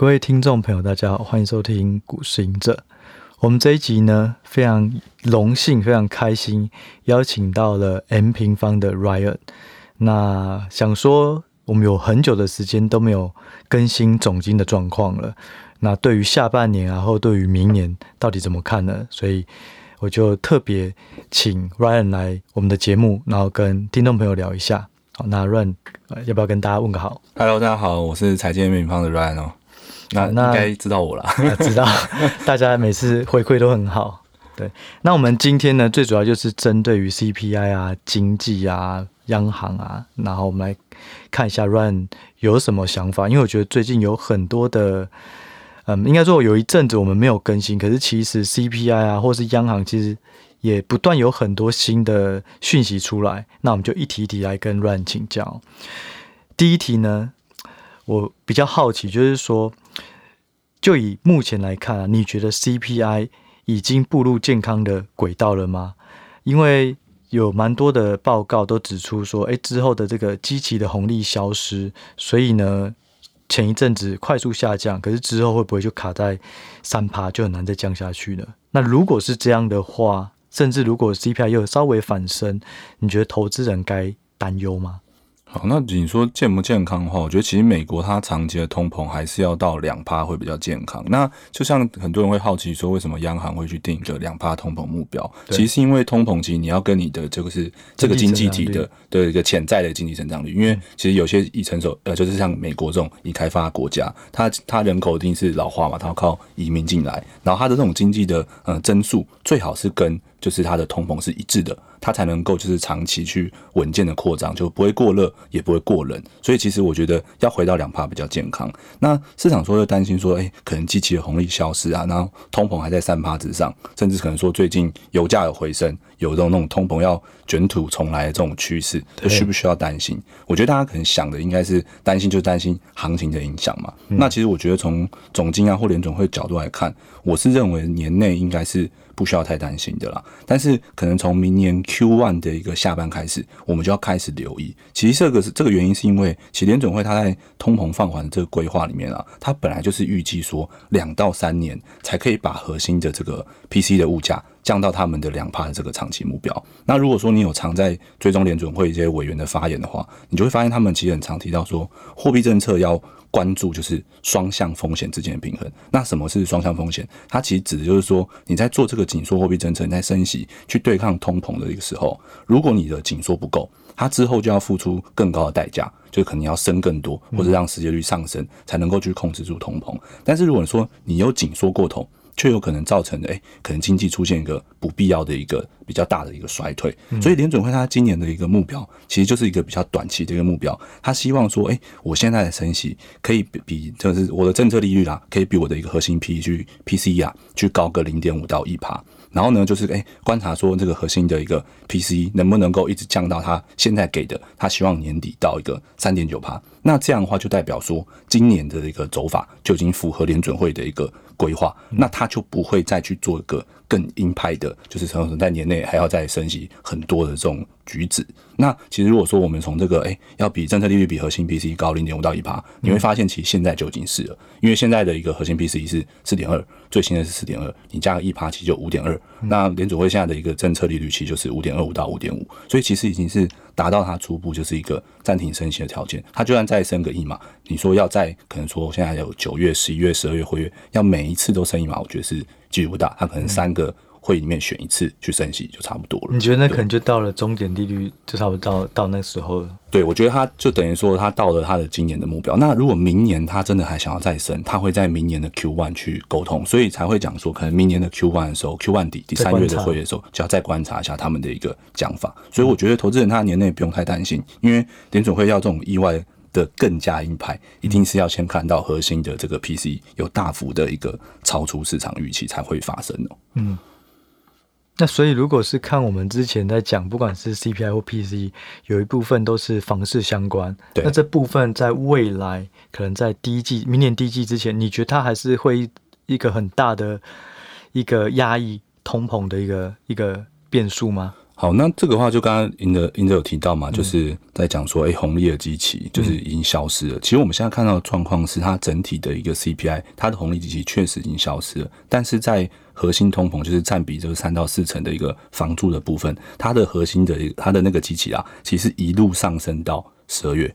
各位听众朋友，大家好，欢迎收听《股市隐者》。我们这一集呢，非常荣幸、非常开心，邀请到了 M 平方的 Ryan。那想说，我们有很久的时间都没有更新总经的状况了。那对于下半年啊，或对于明年，到底怎么看呢？所以我就特别请 Ryan 来我们的节目，然后跟听众朋友聊一下。好，那 Ryan 要不要跟大家问个好？Hello，大家好，我是财经 M 平方的 Ryan 哦。那应该知道我了，知道大家每次回馈都很好。对，那我们今天呢，最主要就是针对于 CPI 啊、经济啊、央行啊，然后我们来看一下 Ryan 有什么想法。因为我觉得最近有很多的，嗯，应该说有一阵子我们没有更新，可是其实 CPI 啊，或是央行，其实也不断有很多新的讯息出来。那我们就一题一题来跟 Ryan 请教。第一题呢，我比较好奇，就是说。就以目前来看啊，你觉得 CPI 已经步入健康的轨道了吗？因为有蛮多的报告都指出说，哎，之后的这个基期的红利消失，所以呢，前一阵子快速下降，可是之后会不会就卡在三趴，就很难再降下去了？那如果是这样的话，甚至如果 CPI 又稍微反升，你觉得投资人该担忧吗？好，那你说健不健康的话，我觉得其实美国它长期的通膨还是要到两趴会比较健康。那就像很多人会好奇说，为什么央行会去定一个两趴通膨目标？其实是因为通膨其实你要跟你的这个是这个经济体的的一个潜在的经济成长率。因为其实有些已成熟呃，就是像美国这种已开发国家，它它人口一定是老化嘛，它要靠移民进来，然后它的这种经济的呃增速最好是跟就是它的通膨是一致的。它才能够就是长期去稳健的扩张，就不会过热，也不会过冷。所以其实我觉得要回到两帕比较健康。那市场说又担心说，哎，可能机器的红利消失啊，然后通膨还在三帕之上，甚至可能说最近油价有回升，有这种那种通膨要卷土重来的这种趋势，这需不需要担心？我觉得大家可能想的应该是担心，就担心行情的影响嘛。嗯、那其实我觉得从总经啊或联总会角度来看，我是认为年内应该是。不需要太担心的啦，但是可能从明年 Q one 的一个下半开始，我们就要开始留意。其实这个是这个原因，是因为其实联总会它在通膨放缓的这个规划里面啊，它本来就是预计说两到三年才可以把核心的这个 PC 的物价降到他们的两趴的这个长期目标。那如果说你有常在追踪联准会一些委员的发言的话，你就会发现他们其实很常提到说货币政策要。关注就是双向风险之间的平衡。那什么是双向风险？它其实指的就是说，你在做这个紧缩货币政策，你在升息去对抗通膨的一个时候，如果你的紧缩不够，它之后就要付出更高的代价，就可能要升更多，或者让失业率上升，才能够去控制住通膨。但是如果说你有紧缩过头，却有可能造成的，诶，可能经济出现一个不必要的一个比较大的一个衰退。所以联准会它今年的一个目标，其实就是一个比较短期的一个目标。他希望说，诶，我现在的升息可以比，就是我的政策利率啦，可以比我的一个核心 P 去 PCE 啊，去高个零点五到一趴。然后呢，就是诶，观察说这个核心的一个 PCE 能不能够一直降到他现在给的，他希望年底到一个三点九趴。那这样的话，就代表说今年的一个走法就已经符合联准会的一个。规划，那他就不会再去做一个更鹰派的，就是可能在年内还要再升息很多的这种举止。那其实如果说我们从这个，哎，要比政策利率比核心 P C 高零点五到一趴，你会发现其实现在就已经是了，因为现在的一个核心 P C 是四点二，最新的是四点二，你加个一趴，其实就五点二。那联准会现在的一个政策利率其实就是五点二五到五点五，所以其实已经是达到它初步就是一个暂停升息的条件。它就算再升个一码，你说要再可能说现在有九月、十一月、十二月会月，要每一次都升一码，我觉得是几率不大。它可能三个。会里面选一次去升息就差不多了。你觉得那可能就到了终点利率，就差不多到到那时候了。对，我觉得他就等于说他到了他的今年的目标。那如果明年他真的还想要再升，他会在明年的 Q one 去沟通，所以才会讲说，可能明年的 Q one 的时候，Q one 底第三月的会议的时候，就要再观察一下他们的一个讲法。所以我觉得投资人他年内不用太担心，因为联准会要这种意外的更加鹰派，一定是要先看到核心的这个 PC 有大幅的一个超出市场预期才会发生哦。嗯。那所以，如果是看我们之前在讲，不管是 CPI 或 PCE，有一部分都是房市相关。对。那这部分在未来，可能在第一季、明年第一季之前，你觉得它还是会一个很大的一个压抑通膨的一个一个变数吗？好，那这个话就刚刚英德英德有提到嘛，就是在讲说，哎、欸，红利的机器就是已经消失了。其实我们现在看到的状况是，它整体的一个 CPI，它的红利机器确实已经消失了。但是在核心通膨，就是占比这个三到四成的一个房租的部分，它的核心的它的那个机器啊，其实一路上升到十二月。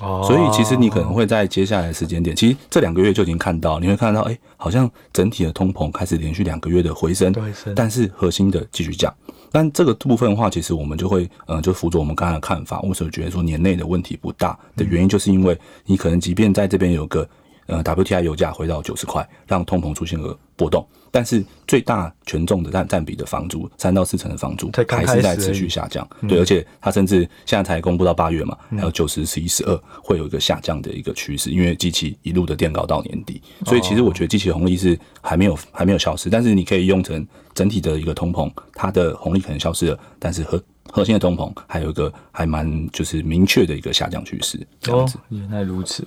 哦，所以其实你可能会在接下来的时间点，其实这两个月就已经看到，你会看到，哎、欸，好像整体的通膨开始连续两个月的回升，但是核心的继续降。但这个部分的话，其实我们就会，嗯、呃，就辅佐我们刚才的看法。为什么觉得说年内的问题不大的原因，就是因为你可能即便在这边有个，呃，WTI 油价回到九十块，让通膨出现了波动。但是最大权重的占占比的房租，三到四成的房租还是在持续下降。对，而且它甚至现在才公布到八月嘛，还有九十、十一、十二会有一个下降的一个趋势，因为机器一路的垫高到年底，所以其实我觉得机器红利是还没有还没有消失，但是你可以用成整体的一个通膨，它的红利可能消失了，但是核核心的通膨还有一个还蛮就是明确的一个下降趋势。这样子，原来如此。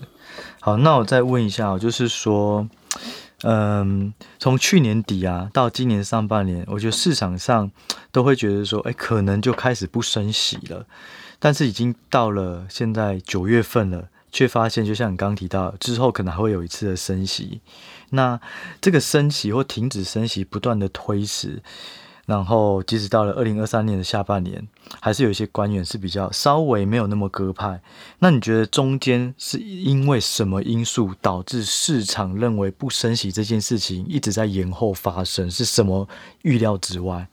好，那我再问一下，就是说。嗯，从去年底啊到今年上半年，我觉得市场上都会觉得说，哎，可能就开始不升息了。但是已经到了现在九月份了，却发现，就像你刚刚提到，之后可能还会有一次的升息。那这个升息或停止升息不断的推迟。然后，即使到了二零二三年的下半年，还是有一些官员是比较稍微没有那么鸽派。那你觉得中间是因为什么因素导致市场认为不升息这件事情一直在延后发生？是什么预料之外？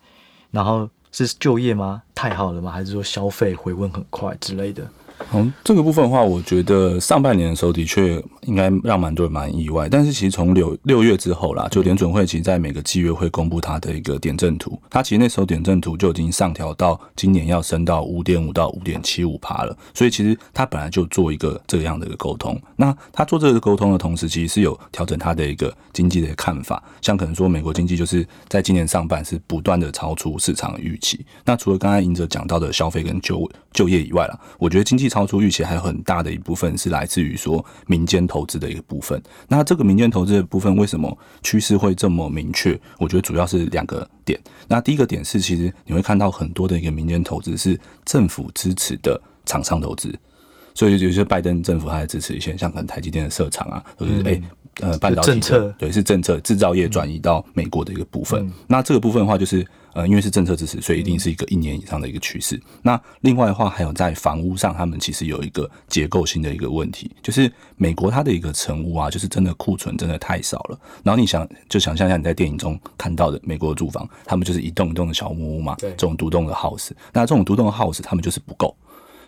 然后是就业吗？太好了吗？还是说消费回温很快之类的？从这个部分的话，我觉得上半年的时候的确应该让蛮多人蛮意外。但是其实从六六月之后啦，就联准会其实在每个季月会公布它的一个点阵图，它其实那时候点阵图就已经上调到今年要升到五点五到五点七五趴了。所以其实它本来就做一个这样的一个沟通。那它做这个沟通的同时，其实是有调整它的一个经济的看法。像可能说美国经济就是在今年上半是不断的超出市场预期。那除了刚才赢者讲到的消费跟就就业以外啦，我觉得经济超出预期还有很大的一部分是来自于说民间投资的一个部分。那这个民间投资的部分为什么趋势会这么明确？我觉得主要是两个点。那第一个点是，其实你会看到很多的一个民间投资是政府支持的厂商投资，所以有些拜登政府还在支持一些像可能台积电的设厂啊，或者是诶、欸、呃半导体的政策对是政策制造业转移到美国的一个部分。那这个部分的话就是。呃，因为是政策支持，所以一定是一个一年以上的一个趋势。那另外的话，还有在房屋上，他们其实有一个结构性的一个问题，就是美国它的一个成屋啊，就是真的库存真的太少了。然后你想，就想象一下你在电影中看到的美国的住房，他们就是一栋一栋的小木屋嘛，这种独栋的 house。那这种独栋的 house，他们就是不够。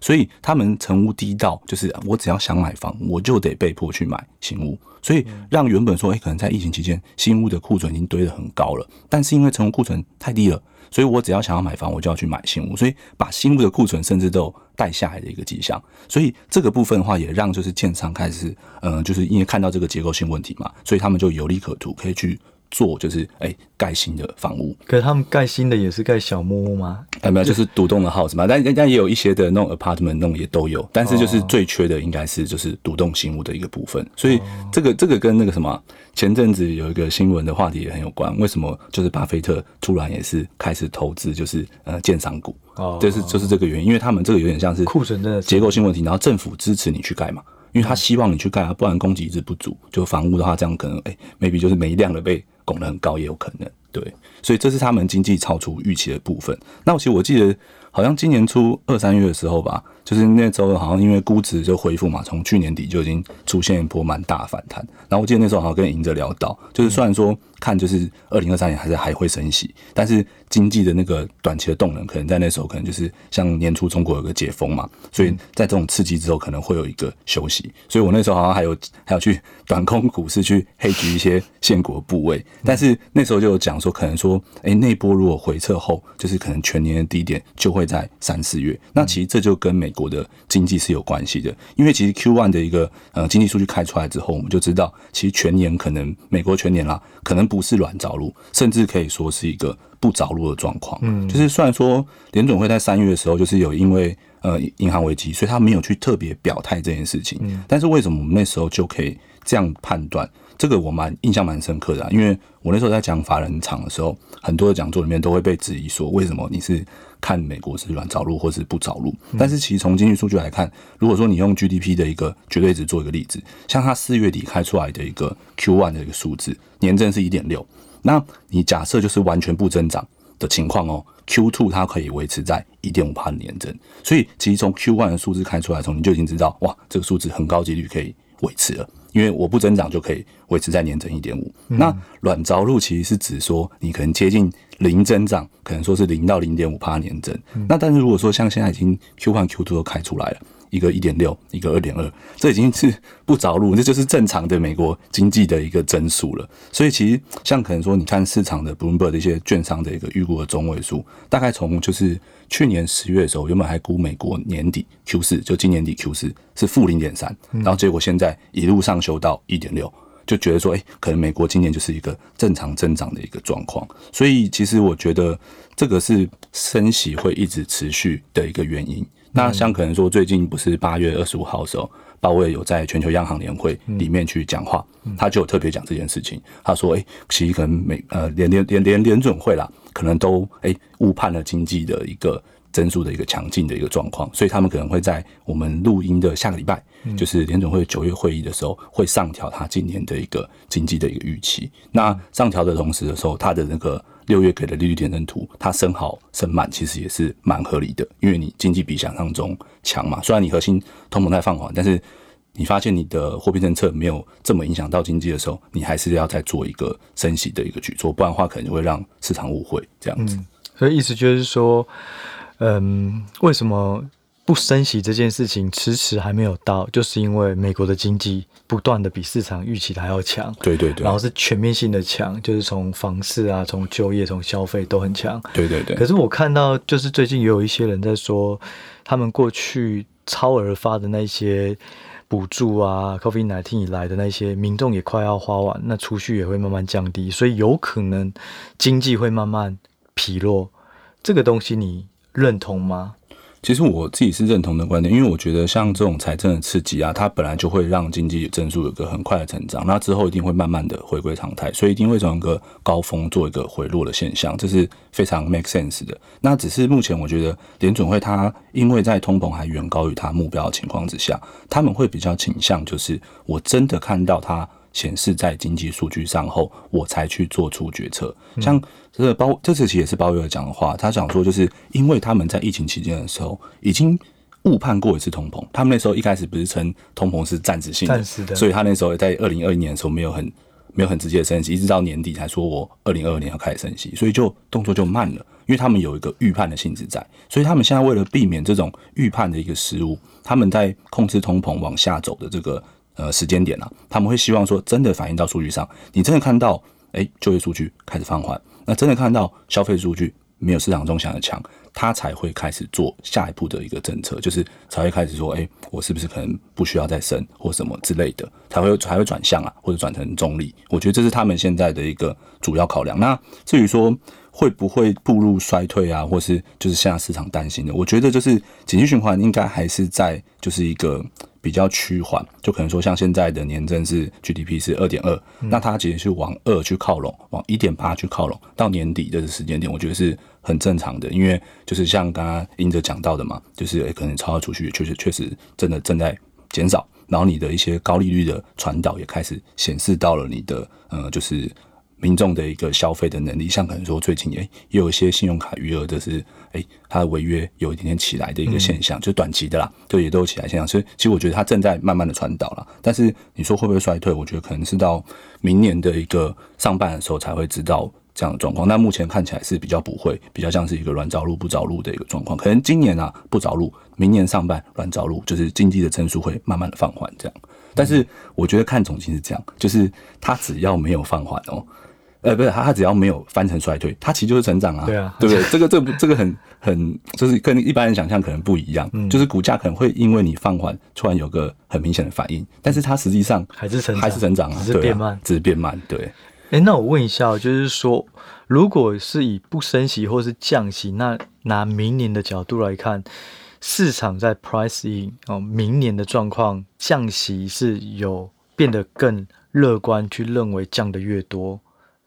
所以他们成屋低到，就是我只要想买房，我就得被迫去买新屋。所以让原本说，哎，可能在疫情期间新屋的库存已经堆得很高了，但是因为成屋库存太低了，所以我只要想要买房，我就要去买新屋。所以把新屋的库存甚至都带下来的一个迹象。所以这个部分的话，也让就是建商开始，嗯，就是因为看到这个结构性问题嘛，所以他们就有利可图，可以去。做就是哎，盖新的房屋，可是他们盖新的也是盖小木屋吗？哎，没有，就是独栋的 house 嘛。但人家也有一些的那种 apartment 那种也都有，但是就是最缺的应该是就是独栋新屋的一个部分。所以这个这个跟那个什么前阵子有一个新闻的话题也很有关。为什么就是巴菲特突然也是开始投资就是呃建商股？哦，就是就是这个原因，因为他们这个有点像是库存的结构性问题，然后政府支持你去盖嘛，因为他希望你去盖啊，不然供给一直不足，就房屋的话这样可能哎，maybe 就是没量的被。拱得很高也有可能，对，所以这是他们经济超出预期的部分。那其实我记得，好像今年初二三月的时候吧，就是那时候好像因为估值就恢复嘛，从去年底就已经出现一波蛮大反弹。然后我记得那时候好像跟赢者聊到，就是虽然说看就是二零二三年还是还会升息，但是经济的那个短期的动能可能在那时候可能就是像年初中国有个解封嘛，所以在这种刺激之后可能会有一个休息。所以我那时候好像还有还有去短空股市去 hedge 一些现股部位，但是那时候就有讲说可能说，哎，那波如果回撤后，就是可能全年的低点就会在三四月。那其实这就跟美国的经济是有关系的，因为其实 Q one 的一个呃经济数据开出来之后，我们就知道其实全年可能美国全年啦，可能不是软着陆，甚至可以说是一个不着陆的状况。嗯，就是虽然说联总会在三月的时候就是有因为呃银行危机，所以他没有去特别表态这件事情。嗯，但是为什么我们那时候就可以这样判断？这个我蛮印象蛮深刻的，啊，因为我那时候在讲法人场的时候，很多的讲座里面都会被质疑说，为什么你是看美国是软着陆或是不着陆？但是其实从经济数据来看，如果说你用 GDP 的一个绝对值做一个例子，像它四月底开出来的一个 Q1 的一个数字，年增是一点六，那你假设就是完全不增长的情况哦 Q two 它可以维持在一点五帕的年增，所以其实从 Q one 的数字开出来的时候，你就已经知道，哇，这个数字很高几率可以维持了。因为我不增长就可以维持在年增一点五。那软着陆其实是指说你可能接近零增长，可能说是零到零点五帕年增。那但是如果说像现在已经 Q one Q two 都开出来了，一个一点六，一个二点二，这已经是不着陆，这就是正常的美国经济的一个增速了。所以其实像可能说你看市场的 Bloomberg 的一些券商的一个预估的中位数，大概从就是。去年十月的时候，原本还估美国年底 Q 四，就今年底 Q 四是负零点三，然后结果现在一路上修到一点六，就觉得说，哎、欸，可能美国今年就是一个正常增长的一个状况。所以其实我觉得这个是升息会一直持续的一个原因。那像可能说最近不是八月二十五号的时候，鲍威尔有在全球央行年会里面去讲话，他就有特别讲这件事情。他说，哎、欸，其实可能美呃连连连连联准会啦。可能都哎误判了经济的一个增速的一个强劲的一个状况，所以他们可能会在我们录音的下个礼拜，就是联准会九月会议的时候，会上调它今年的一个经济的一个预期。那上调的同时的时候，它的那个六月给的利率点阵图，它升好升满，其实也是蛮合理的，因为你经济比想象中强嘛。虽然你核心通膨在放缓，但是。你发现你的货币政策没有这么影响到经济的时候，你还是要再做一个升息的一个举措，不然的话可能就会让市场误会这样子。所以意思就是说，嗯，为什么不升息这件事情迟迟还没有到，就是因为美国的经济不断的比市场预期的还要强。对对对。然后是全面性的强，就是从房市啊，从就业，从消费都很强。对对对。可是我看到，就是最近也有一些人在说，他们过去超额发的那些。补助啊，COVID-19 以来的那些民众也快要花完，那储蓄也会慢慢降低，所以有可能经济会慢慢疲弱。这个东西你认同吗？其实我自己是认同的观点，因为我觉得像这种财政的刺激啊，它本来就会让经济增速有个很快的成长，那之后一定会慢慢的回归常态，所以一定会从一个高峰做一个回落的现象，这是非常 make sense 的。那只是目前我觉得联准会它因为在通膨还远高于它目标的情况之下，他们会比较倾向就是我真的看到它。显示在经济数据上后，我才去做出决策。像这个包，这次其实也是鲍威尔讲的话，他想说，就是因为他们在疫情期间的时候已经误判过一次通膨，他们那时候一开始不是称通膨是暂时性的，暂时的，所以他那时候在二零二一年的时候没有很没有很直接的升息，一直到年底才说我二零二二年要开始升息，所以就动作就慢了，因为他们有一个预判的性质在，所以他们现在为了避免这种预判的一个失误，他们在控制通膨往下走的这个。呃，时间点啊，他们会希望说，真的反映到数据上，你真的看到，哎、欸，就业数据开始放缓，那真的看到消费数据没有市场中想的强，他才会开始做下一步的一个政策，就是才会开始说，哎、我是不是可能不需要再升或什么之类的，才会才会转向啊，或者转成中立。我觉得这是他们现在的一个主要考量。那至于说会不会步入衰退啊，或是就是现在市场担心的，我觉得就是景气循环应该还是在就是一个。比较趋缓，就可能说像现在的年增是 GDP 是二点二，那它其实是往二去靠拢，往一点八去靠拢，到年底这个时间点，我觉得是很正常的，因为就是像刚刚英哲讲到的嘛，就是、欸、可能超额储蓄确实确实真的正在减少，然后你的一些高利率的传导也开始显示到了你的呃就是。民众的一个消费的能力，像可能说最近诶也有一些信用卡余额，的是诶它的违约有一点点起来的一个现象，嗯、就短期的啦，就也都有起来现象。所以其实我觉得它正在慢慢的传导了。但是你说会不会衰退？我觉得可能是到明年的一个上半的时候才会知道这样的状况。那目前看起来是比较不会，比较像是一个软着陆不着陆的一个状况。可能今年啊不着陆，明年上半软着陆，就是经济的增速会慢慢的放缓这样。但是我觉得看总经是这样，就是它只要没有放缓哦。呃，不是，它它只要没有翻成衰退，它其实就是成长啊，对啊，对不对？这个这不这个很很，就是跟一般人想象可能不一样，嗯，就是股价可能会因为你放缓，突然有个很明显的反应，但是它实际上还是成长，还是成长啊，只是变慢，啊，只是变慢，对。哎，那我问一下，就是说，如果是以不升息或是降息，那拿明年的角度来看，市场在 price in 哦，明年的状况降息是有变得更乐观去认为降得越多，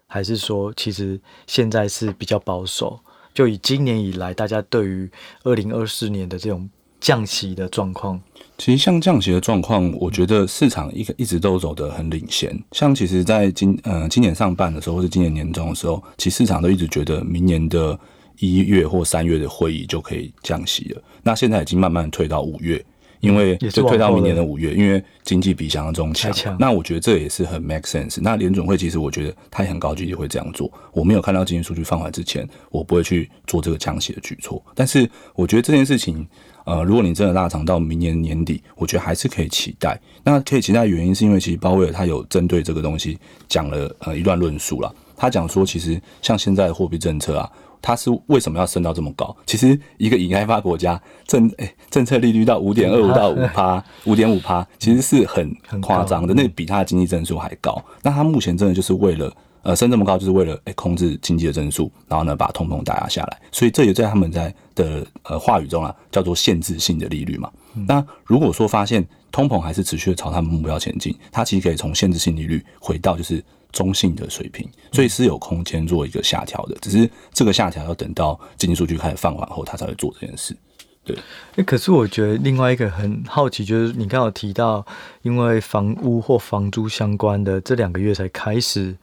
还是说其实现在是比较保守？就以今年以来，大家对于二零二四年的这种降息的状况，其实像降息的状况，我觉得市场一一直都走得很领先。像其实，在今呃今年上半的时候，或是今年年中的时候，其实市场都一直觉得明年的一月或三月的会议就可以降息了。那现在已经慢慢退到五月。因为就退到明年的五月，因为经济比想象中强。那我觉得这也是很 make sense。那联准会其实我觉得他也很高几率会这样做。我没有看到经济数据放缓之前，我不会去做这个降息的举措。但是我觉得这件事情，呃，如果你真的拉长到明年年底，我觉得还是可以期待。那可以期待的原因是因为其实鲍威尔他有针对这个东西讲了呃一段论述了。他讲说，其实像现在的货币政策啊。它是为什么要升到这么高？其实一个已开发国家政诶、欸、政策利率到五点二五到五趴，五点五趴，其实是很夸张的，那比它的经济增速还高。那它目前真的就是为了呃升这么高，就是为了诶、欸、控制经济的增速，然后呢把通膨打压下来。所以这也在他们在的呃话语中啊，叫做限制性的利率嘛。那如果说发现通膨还是持续的朝他们目标前进，它其实可以从限制性利率回到就是。中性的水平，所以是有空间做一个下调的，只是这个下调要等到经济数据开始放缓后，它才会做这件事。对，欸，可是我觉得另外一个很好奇，就是你刚好提到，因为房屋或房租相关的这两个月才开始，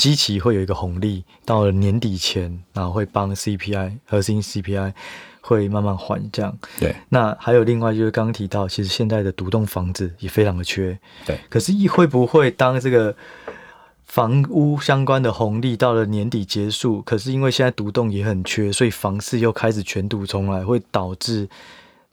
基期会有一个红利，到了年底前，然后会帮 CPI 核心 CPI 会慢慢缓降。对，那还有另外就是刚刚提到，其实现在的独栋房子也非常的缺。对，可是会不会当这个？房屋相关的红利到了年底结束，可是因为现在独栋也很缺，所以房市又开始卷土重来，会导致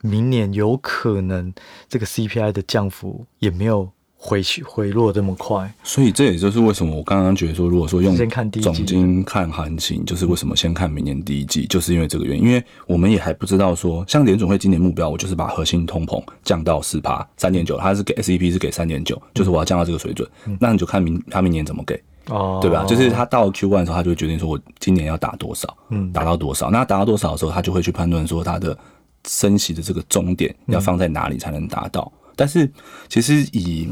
明年有可能这个 CPI 的降幅也没有。回去回落这么快，所以这也就是为什么我刚刚觉得说，如果说用总金看行情，就是为什么先看明年第一季，就是因为这个原因，因为我们也还不知道说，像联准会今年目标，我就是把核心通膨降到四趴三点九，它是给 SEP 是给三点九，就是我要降到这个水准，那你就看明他明年怎么给，哦，对吧？就是他到 Q one 的时候，他就会决定说我今年要打多少，嗯，打到多少，那打到多少的时候，他就会去判断说他的升息的这个终点要放在哪里才能达到。但是，其实以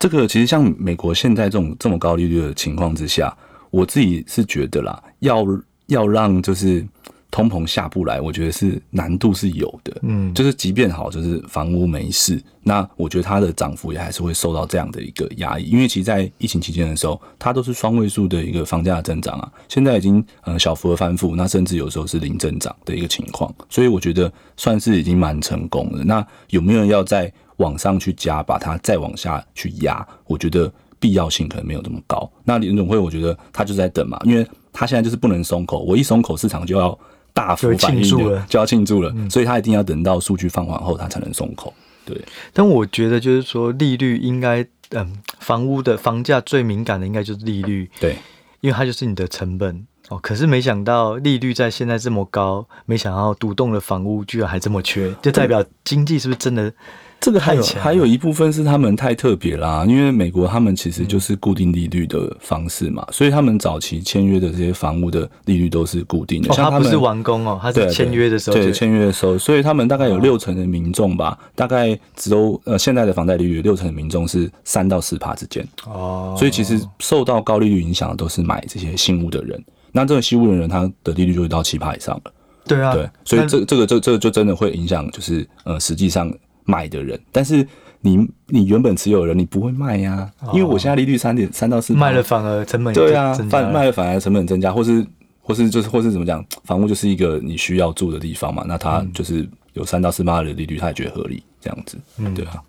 这个，其实像美国现在这种这么高利率的情况之下，我自己是觉得啦，要要让就是。通膨下不来，我觉得是难度是有的。嗯，就是即便好，就是房屋没事，那我觉得它的涨幅也还是会受到这样的一个压抑。因为其实，在疫情期间的时候，它都是双位数的一个房价增长啊，现在已经呃小幅的翻覆，那甚至有时候是零增长的一个情况。所以我觉得算是已经蛮成功的。那有没有人要再往上去加，把它再往下去压？我觉得必要性可能没有这么高。那联总会，我觉得他就在等嘛，因为他现在就是不能松口，我一松口，市场就要。大幅反应了，就要庆祝了，所以他一定要等到数据放缓后，他才能松口。对，但我觉得就是说，利率应该，嗯，房屋的房价最敏感的应该就是利率，对，因为它就是你的成本哦。可是没想到利率在现在这么高，没想到独栋的房屋居然还这么缺，就代表经济是不是真的？这个还有还有一部分是他们太特别啦，因为美国他们其实就是固定利率的方式嘛，所以他们早期签约的这些房屋的利率都是固定的。像他不是完工哦，他是签约的时候对签约的时候，所以他们大概有六成的民众吧，大概只有呃现在的房贷利率六成的民众是三到四趴之间哦，所以其实受到高利率影响的都是买这些新屋的人，那这个新屋的人他的利率就会到七趴以上了。对啊，对，所以这这个这这个就真的会影响，就是呃实际上。买的人，但是你你原本持有的人，你不会卖呀、啊，因为我现在利率三点三到四，卖了反而成本对啊，卖卖了反而成本增加，或是或是就是或是怎么讲，房屋就是一个你需要住的地方嘛，那他就是有三到四八的利率，他也觉得合理这样子，嗯，对啊。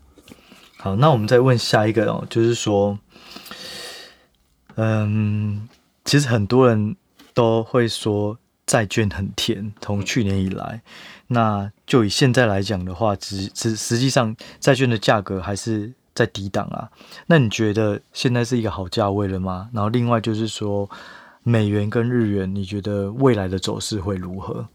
好，那我们再问下一个哦，就是说，嗯，其实很多人都会说债券很甜，从去年以来。那就以现在来讲的话，实实实际上债券的价格还是在低档啊。那你觉得现在是一个好价位了吗？然后另外就是说，美元跟日元，你觉得未来的走势会如何？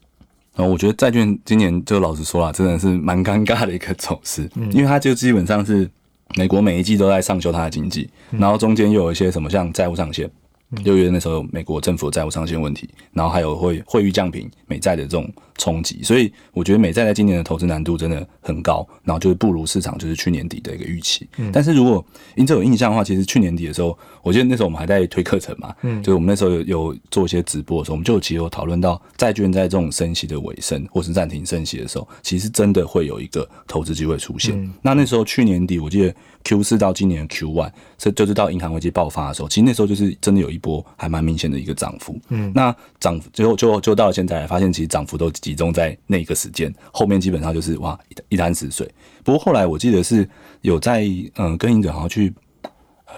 哦，我觉得债券今年就老实说了，真的是蛮尴尬的一个走势，嗯，因为它就基本上是美国每一季都在上修它的经济，然后中间又有一些什么像债务上限。六月那时候美国政府债务上限问题，然后还有会汇率降平、美债的这种冲击，所以我觉得美债在今年的投资难度真的很高，然后就是不如市场就是去年底的一个预期。嗯，但是如果因这有印象的话，其实去年底的时候，我记得那时候我们还在推课程嘛，嗯，就是我们那时候有有做一些直播的时候，我们就其实有讨论到债券在这种升息的尾声或是暂停升息的时候，其实真的会有一个投资机会出现。嗯，那那时候去年底，我记得 Q 四到今年 Q one，这就是到银行危机爆发的时候，其实那时候就是真的有一波还蛮明显的一个涨幅。嗯，那涨最后就就到了现在，发现其实涨幅都集中在那一个时间，后面基本上就是哇一潭死水。不过后来我记得是有在嗯跟银者好像去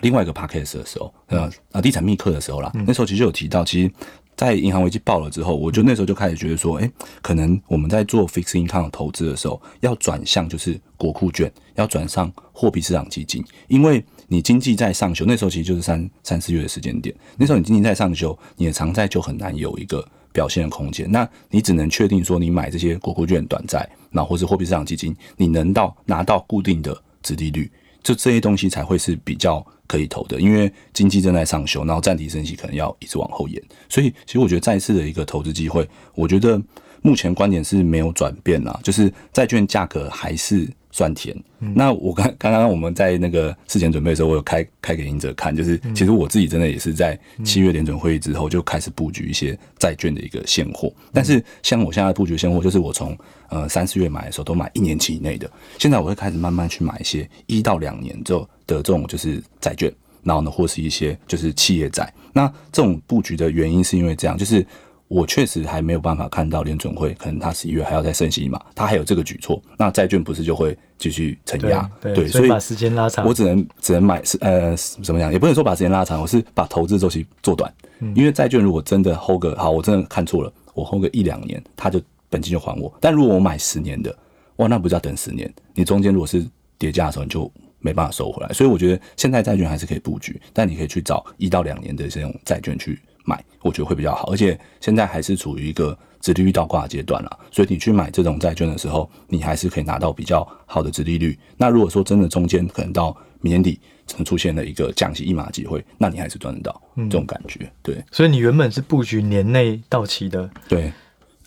另外一个 podcast 的时候，呃啊地产密客的时候啦，那时候其实有提到，其实。在银行危机爆了之后，我就那时候就开始觉得说，哎、可能我们在做 fixed income 投资的时候，要转向就是国库券，要转上货币市场基金，因为你经济在上修，那时候其实就是三三四月的时间点，那时候你经济在上修，你的长债就很难有一个表现的空间，那你只能确定说，你买这些国库券短债，那或是货币市场基金，你能到拿到固定的殖利率，就这些东西才会是比较。可以投的，因为经济正在上修，然后暂停升息可能要一直往后延，所以其实我觉得再次的一个投资机会，我觉得目前观点是没有转变啦，就是债券价格还是算甜。嗯、那我刚刚刚我们在那个事前准备的时候，我有开开给您者看，就是其实我自己真的也是在七月联准会议之后就开始布局一些债券的一个现货，但是像我现在布局现货，就是我从呃三四月买的时候都买一年期以内的，现在我会开始慢慢去买一些一到两年之后。的这种就是债券，然后呢，或是一些就是企业债。那这种布局的原因是因为这样，就是我确实还没有办法看到联准会可能他十一月还要再升息嘛，他还有这个举措，那债券不是就会继续承压？对，对，所以把时间拉长，我只能只能买是呃怎么讲？也不能说把时间拉长，我是把投资周期做短。嗯，因为债券如果真的 hold 个好，我真的看错了，我 hold 个一两年，他就本金就还我。但如果我买十年的，哇，那不是要等十年？你中间如果是跌价的时候，你就没办法收回来，所以我觉得现在债券还是可以布局，但你可以去找一到两年的这种债券去买，我觉得会比较好。而且现在还是处于一个殖利率倒挂的阶段了，所以你去买这种债券的时候，你还是可以拿到比较好的殖利率。那如果说真的中间可能到明年底，曾出现了一个降息一码机会，那你还是赚得到这种感觉。对，所以你原本是布局年内到期的，对。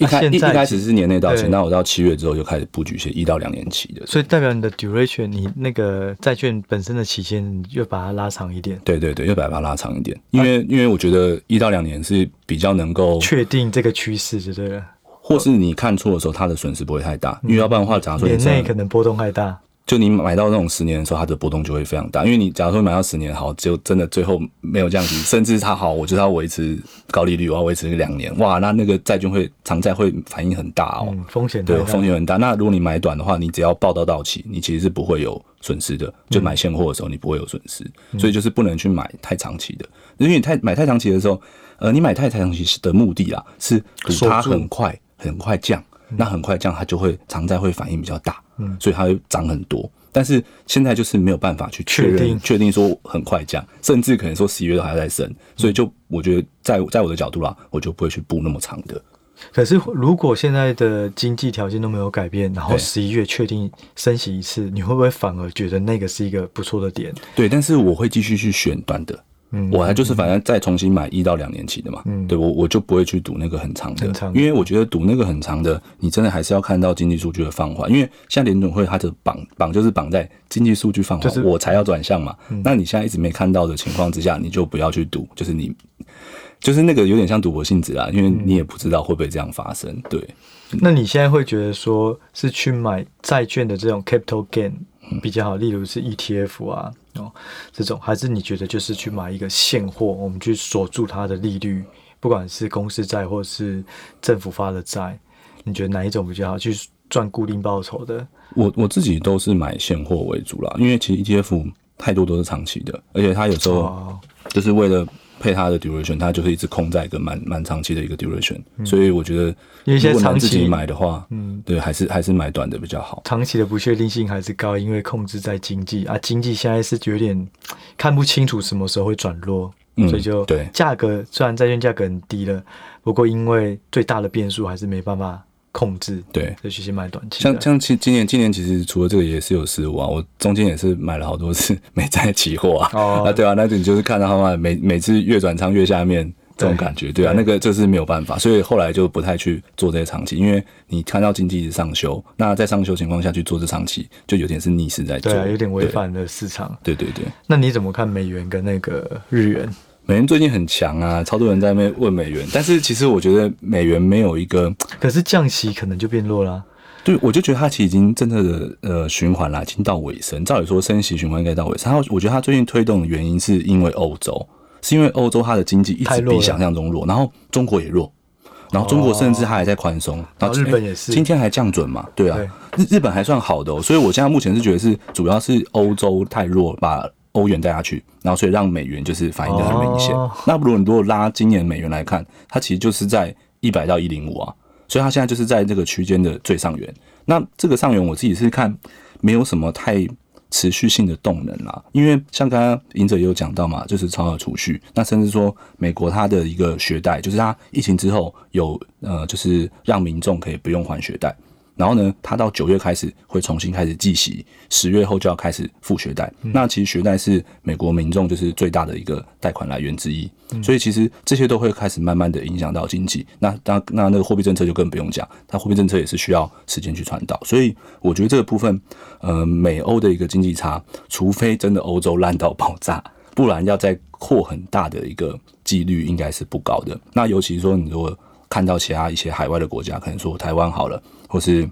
一开一开始是年内到期，那我到七月之后就开始布局一些一到两年期的，所以代表你的 duration，你那个债券本身的期限又把它拉长一点。对对对，又把它拉长一点，因为、啊、因为我觉得一到两年是比较能够确定这个趋势，就对了。或是你看错的时候，它的损失不会太大，因为要不然的话，假如说年内可能波动太大。就你买到那种十年的时候，它的波动就会非常大。因为你假如说买到十年好，就真的最后没有降息，甚至它好，我觉得要维持高利率，我要维持两年，哇，那那个债券会偿债会反应很大哦，嗯、风险对风险很大。那如果你买短的话，你只要报到到期，你其实是不会有损失的。就买现货的时候，你不会有损失，嗯、所以就是不能去买太长期的，因为你太买太长期的时候，呃，你买太太长期的目的啦，是赌它很快很快降。那很快这样，它就会常在会反应比较大，嗯，所以它会涨很多。但是现在就是没有办法去确认确定说很快降，甚至可能说十一月都还要再升，所以就我觉得在在我的角度啦，我就不会去布那么长的。可是如果现在的经济条件都没有改变，然后十一月确定升息一次，你会不会反而觉得那个是一个不错的点？对，但是我会继续去选短的。嗯，我还就是反正再重新买一到两年期的嘛，嗯，对我我就不会去赌那个很长的，因为我觉得赌那个很长的，你真的还是要看到经济数据的放缓，因为像联总会它的绑绑就是绑在经济数据放缓，就是我才要转向嘛，嗯，那你现在一直没看到的情况之下，你就不要去赌，就是你就是那个有点像赌博性质啊，因为你也不知道会不会这样发生，对。那你现在会觉得说是去买债券的这种 capital gain 比较好，例如是 ETF 啊？哦，这种还是你觉得就是去买一个现货，我们去锁住它的利率，不管是公司债或是政府发的债，你觉得哪一种比较好？去赚固定报酬的？我我自己都是买现货为主啦，因为其实 ETF 太多都是长期的，而且它有时候就是为了。配它的 duration，它就是一直空在一个蛮蛮长期的一个 duration，嗯，所以我觉得如果能自己买的话，嗯，对，还是还是买短的比较好。长期的不确定性还是高，因为控制在经济。啊，经济现在是有点看不清楚什么时候会转弱，嗯，所以就对。价格虽然债券价格很低了，不过因为最大的变数还是没办法控制，对，就其实买短期。像像今今年今年其实除了这个也是有失误啊，我中间也是买了好多次 美债期货啊，哦、啊对啊，那你就是看到他们每每次越转仓越下面。这种感觉，对，对啊，那个就是没有办法，所以后来就不太去做这些长期，因为你看到经济一直上修，那在上修情况下去做这长期，就有点是逆势在做，对啊，有点违反了市场。对对对。那你怎么看美元跟那个日元？美元最近很强啊，超多人在那边问美元，但是其实我觉得美元没有一个，可是降息可能就变弱啦啊。对，我就觉得它其实已经真的的呃循环了，已经到尾声。照理说升息循环应该到尾声，然后我觉得它最近推动的原因是因为欧洲。是因为欧洲它的经济一直比想象中弱，然后中国也弱，然后中国甚至它还在宽松，然后日本也是，今天还降准嘛？对啊，日日本还算好的哦，所以我现在目前是觉得是主要是欧洲太弱，把欧元带下去，然后所以让美元就是反应的很明显。那不如你如果拉今年美元来看，它其实就是在一百到一零五啊，所以它现在就是在这个区间的最上缘。那这个上缘我自己是看没有什么太。持续性的动能啦，因为像刚刚赢者也有讲到嘛，就是超额储蓄，那甚至说美国它的一个学贷，就是它疫情之后有呃，就是让民众可以不用还学贷。然后呢，他到九月开始会重新开始计息，十月后就要开始付学贷。嗯、那其实学贷是美国民众就是最大的一个贷款来源之一，嗯、所以其实这些都会开始慢慢的影响到经济。那那那那个货币政策就更不用讲，它货币政策也是需要时间去传导。所以我觉得这个部分，呃，美欧的一个经济差，除非真的欧洲烂到爆炸，不然要再扩很大的一个几率应该是不高的。那尤其是说，你如果看到其他一些海外的国家，可能说台湾好了。或是，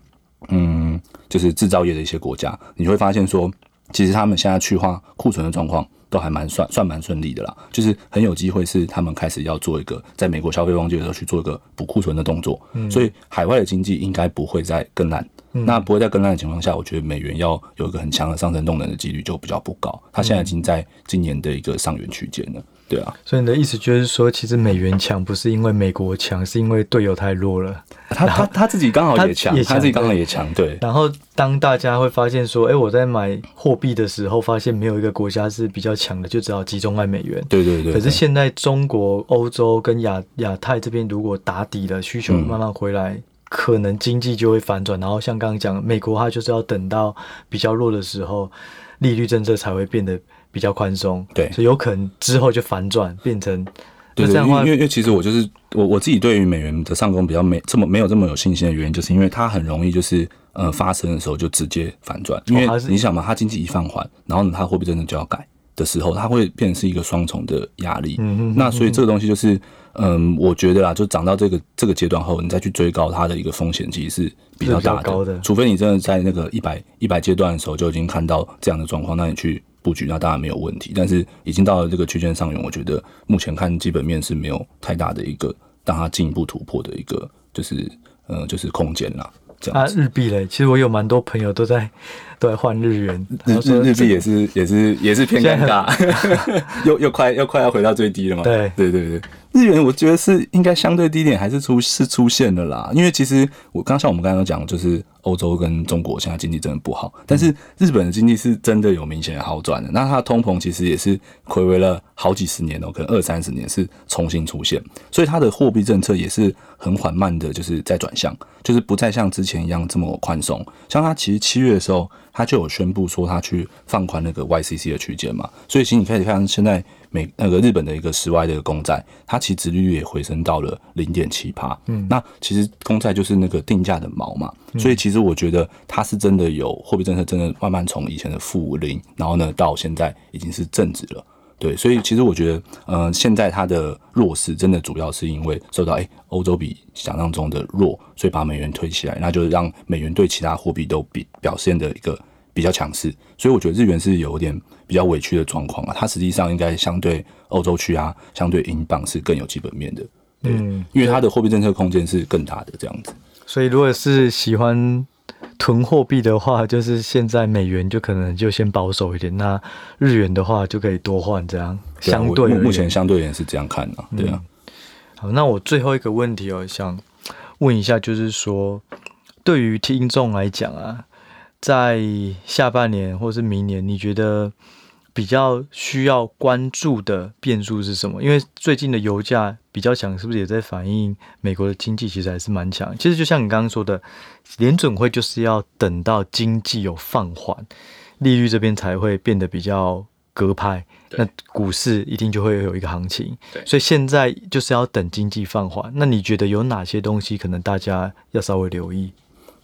嗯，就是制造业的一些国家，你会发现说，其实他们现在去化库存的状况都还蛮算算蛮顺利的啦，就是很有机会是他们开始要做一个在美国消费旺季的时候去做一个补库存的动作，嗯，所以海外的经济应该不会再更烂，嗯，那不会再更烂的情况下，我觉得美元要有一个很强的上升动能的几率就比较不高，它现在已经在今年的一个上缘区间了。对啊，所以你的意思就是说，其实美元强不是因为美国强，是因为队友太弱了。他他他自己刚好也强，他自己刚好也强。对。然后当大家会发现说，哎，我在买货币的时候，发现没有一个国家是比较强的，就只好集中在美元。对对对。可是现在中国、欧洲跟亚亚太这边如果打底了，需求慢慢回来，可能经济就会反转。然后像刚刚讲，美国它就是要等到比较弱的时候，利率政策才会变得。比较宽松，对，所以有可能之后就反转变成，对，对，对，因为因为其实我就是我我自己对于美元的上攻比较没这么没有这么有信心的原因，就是因为它很容易就是呃发生的时候就直接反转，因为你想嘛，它经济一放缓，然后呢它货币真的就要改的时候，它会变成是一个双重的压力。嗯哼，那所以这个东西就是嗯，我觉得啦，就涨到这个这个阶段后，你再去追高它的一个风险其实是比较大的，除非你真的在那个一百一百阶段的时候就已经看到这样的状况，那你去。布局那当然没有问题，但是已经到了这个区间上涌，我觉得目前看基本面是没有太大的一个让它进一步突破的一个就是呃就是空间啦。这样啊，日币嘞，其实我有蛮多朋友都在 都在换日元，日日日币也是也是也是偏尴尬，又又快又快要回到最低了嘛。对对对对。日元我觉得是应该相对低点，还是出是出现的啦。因为其实我刚像我们刚刚讲，就是欧洲跟中国现在经济真的不好，但是日本的经济是真的有明显的好转的。那它的通膨其实也是回违了好几十年哦，可能二三十年是重新出现，所以它的货币政策也是很缓慢的，就是在转向，就是不再像之前一样这么宽松。像它其实七月的时候，它就有宣布说他去放宽那个 YCC 的区间嘛，所以其实你可以看现在。美那个日本的一个十 Y 的一个公债，它其实殖利率也回升到了零点七趴。嗯，那其实公债就是那个定价的锚嘛，所以其实我觉得它是真的有货币政策，真的慢慢从以前的负零，然后呢到现在已经是正值了。对，所以其实我觉得，呃，现在它的弱势真的主要是因为受到诶欧洲比想象中的弱，所以把美元推起来，那就是让美元对其他货币都比表现的一个比较强势。所以我觉得日元是有点。比较委屈的状况啊，它实际上应该相对欧洲区啊，相对英镑是更有基本面的，对，嗯、因为它的货币政策空间是更大的这样子。所以如果是喜欢囤货币的话，就是现在美元就可能就先保守一点，那日元的话就可以多换这样。相对目前相对也是这样看的，对啊、嗯。好，那我最后一个问题哦，想问一下，就是说对于听众来讲啊，在下半年或是明年，你觉得？比较需要关注的变数是什么？因为最近的油价比较强，是不是也在反映美国的经济其实还是蛮强？其实就像你刚刚说的，联准会就是要等到经济有放缓，利率这边才会变得比较鸽派，那股市一定就会有一个行情。所以现在就是要等经济放缓。那你觉得有哪些东西可能大家要稍微留意？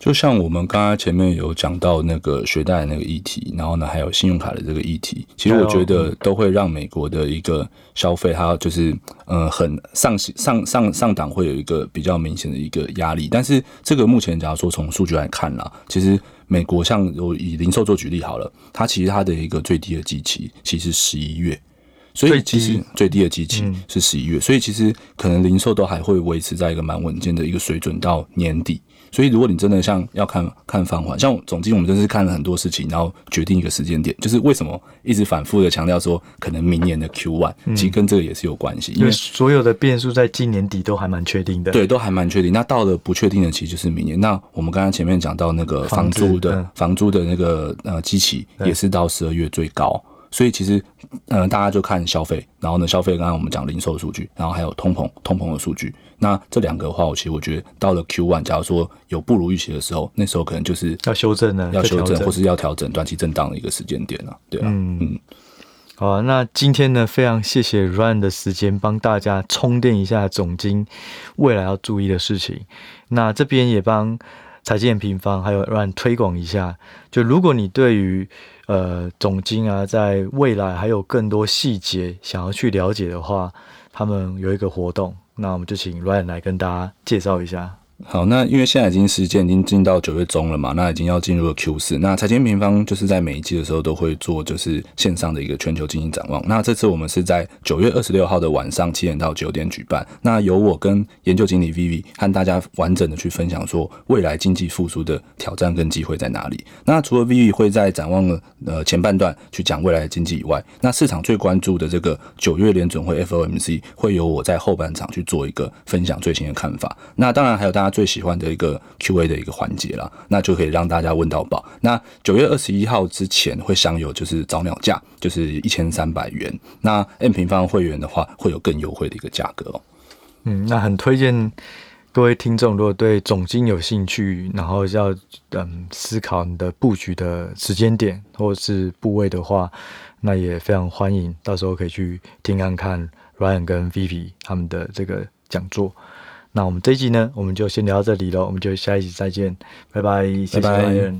就像我们刚刚前面有讲到那个学贷的那个议题，然后呢，还有信用卡的这个议题，其实我觉得都会让美国的一个消费，它就是呃很上上上上档会有一个比较明显的一个压力。但是这个目前假如说从数据来看啦，其实美国像我以零售做举例好了，它其实它的一个最低的基期其实十一月，所以其实最低的基期是十一月，所以其实可能零售都还会维持在一个蛮稳健的一个水准到年底。所以，如果你真的像要看看放缓，像总经，我们真是看了很多事情，然后决定一个时间点，就是为什么一直反复的强调说，可能明年的 Q one，其实跟这个也是有关系，因为所有的变数在今年底都还蛮确定的，对，都还蛮确定。那到了不确定的期，就是明年。那我们刚刚前面讲到那个房租的房租的那个呃基期，也是到十二月最高。所以其实，呃，大家就看消费，然后呢，消费刚刚我们讲零售的数据，然后还有通膨，通膨的数据。那这两个的话，我其实我觉得到了 Q one，假如说有不如预期的时候，那时候可能就是要修正呢，要修正或是要调整短期震荡的一个时间点了，对啊，嗯嗯。好啊，那今天呢，非常谢谢 Ryan 的时间，帮大家充电一下总经未来要注意的事情。那这边也帮财经平方还有 Ryan 推广一下，就如果你对于呃，总经啊，在未来还有更多细节想要去了解的话，他们有一个活动，那我们就请 Ryan 来跟大家介绍一下。好，那因为现在已经时间已经进到九月中了嘛，那已经要进入了 Q 四。那财经平方就是在每一季的时候都会做就是线上的一个全球经济展望。那这次我们是在九月二十六号的晚上七点到九点举办。那由我跟研究经理 Vivi 和大家完整的去分享说未来经济复苏的挑战跟机会在哪里。那除了 Vivi 会在展望的呃前半段去讲未来的经济以外，那市场最关注的这个九月联准会 FOMC 会由我在后半场去做一个分享最新的看法。那当然还有大家。最喜欢的一个 Q&A 的一个环节了，那就可以让大家问到宝。那九月二十一号之前会享有就是早鸟价，就是一千三百元。那 M 平方会员的话，会有更优惠的一个价格哦。嗯，那很推荐各位听众，如果对总经有兴趣，然后要嗯思考你的布局的时间点或是部位的话，那也非常欢迎，到时候可以去听看看 Ryan 跟 Vivi 他们的这个讲座。那我们这一集呢，我们就先聊到这里了，我们就下一集再见，拜拜，谢谢。